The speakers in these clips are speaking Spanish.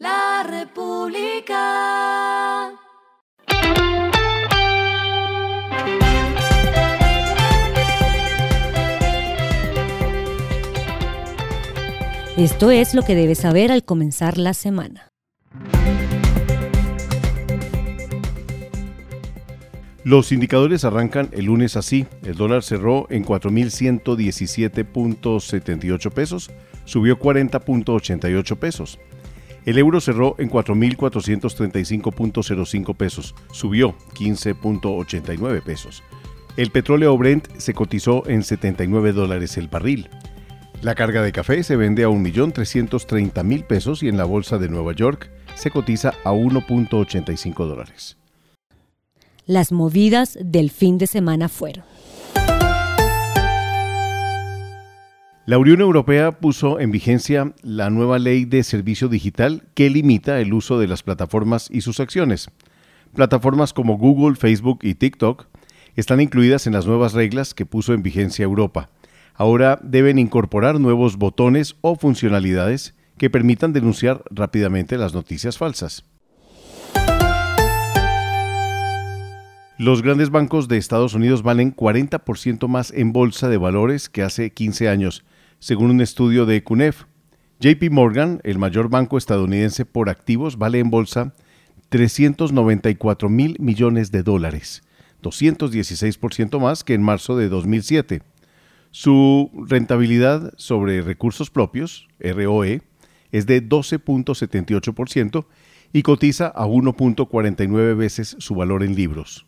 La República. Esto es lo que debes saber al comenzar la semana. Los indicadores arrancan el lunes así. El dólar cerró en 4.117.78 pesos, subió 40.88 pesos. El euro cerró en 4.435.05 pesos, subió 15.89 pesos. El petróleo Brent se cotizó en 79 dólares el barril. La carga de café se vende a 1.330.000 pesos y en la bolsa de Nueva York se cotiza a 1.85 dólares. Las movidas del fin de semana fueron. La Unión Europea puso en vigencia la nueva ley de servicio digital que limita el uso de las plataformas y sus acciones. Plataformas como Google, Facebook y TikTok están incluidas en las nuevas reglas que puso en vigencia Europa ahora deben incorporar nuevos botones o funcionalidades que permitan denunciar rápidamente las noticias falsas. Los grandes bancos de Estados Unidos valen 40% más en bolsa de valores que hace 15 años, según un estudio de CUNEF. JP Morgan, el mayor banco estadounidense por activos, vale en bolsa 394 mil millones de dólares, 216% más que en marzo de 2007. Su rentabilidad sobre recursos propios, ROE, es de 12.78% y cotiza a 1.49 veces su valor en libros.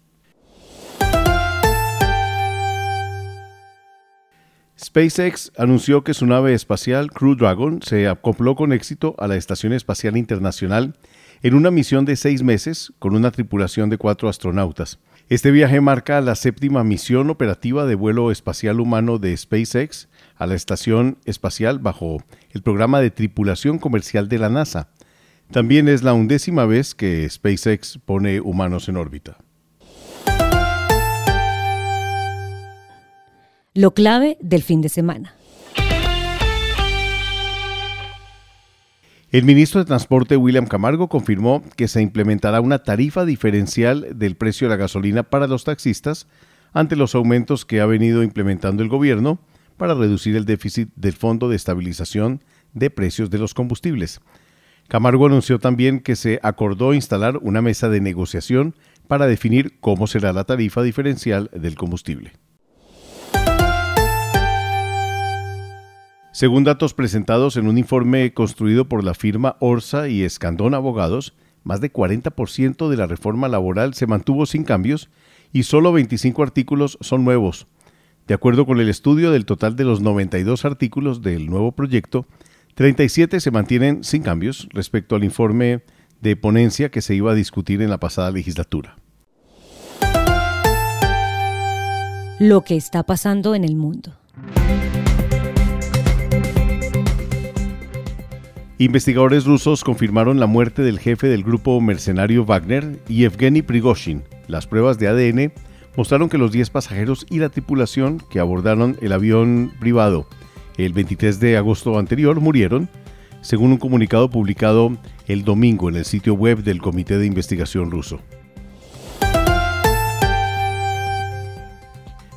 SpaceX anunció que su nave espacial Crew Dragon se acopló con éxito a la Estación Espacial Internacional en una misión de seis meses con una tripulación de cuatro astronautas. Este viaje marca la séptima misión operativa de vuelo espacial humano de SpaceX a la estación espacial bajo el programa de tripulación comercial de la NASA. También es la undécima vez que SpaceX pone humanos en órbita. Lo clave del fin de semana. El ministro de Transporte William Camargo confirmó que se implementará una tarifa diferencial del precio de la gasolina para los taxistas ante los aumentos que ha venido implementando el gobierno para reducir el déficit del Fondo de Estabilización de Precios de los Combustibles. Camargo anunció también que se acordó instalar una mesa de negociación para definir cómo será la tarifa diferencial del combustible. Según datos presentados en un informe construido por la firma Orsa y Escandón Abogados, más de 40% de la reforma laboral se mantuvo sin cambios y solo 25 artículos son nuevos. De acuerdo con el estudio del total de los 92 artículos del nuevo proyecto, 37 se mantienen sin cambios respecto al informe de ponencia que se iba a discutir en la pasada legislatura. Lo que está pasando en el mundo. Investigadores rusos confirmaron la muerte del jefe del grupo mercenario Wagner, Yevgeny Prigozhin. Las pruebas de ADN mostraron que los 10 pasajeros y la tripulación que abordaron el avión privado el 23 de agosto anterior murieron, según un comunicado publicado el domingo en el sitio web del Comité de Investigación ruso.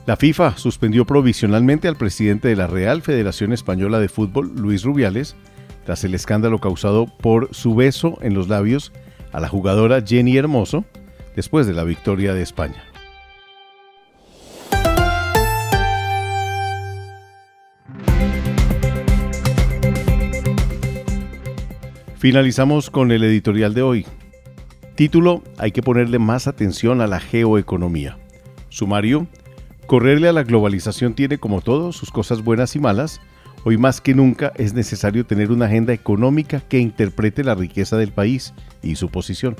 La FIFA suspendió provisionalmente al presidente de la Real Federación Española de Fútbol, Luis Rubiales, tras el escándalo causado por su beso en los labios a la jugadora Jenny Hermoso después de la victoria de España. Finalizamos con el editorial de hoy. Título, hay que ponerle más atención a la geoeconomía. Sumario, correrle a la globalización tiene como todo sus cosas buenas y malas, Hoy más que nunca es necesario tener una agenda económica que interprete la riqueza del país y su posición.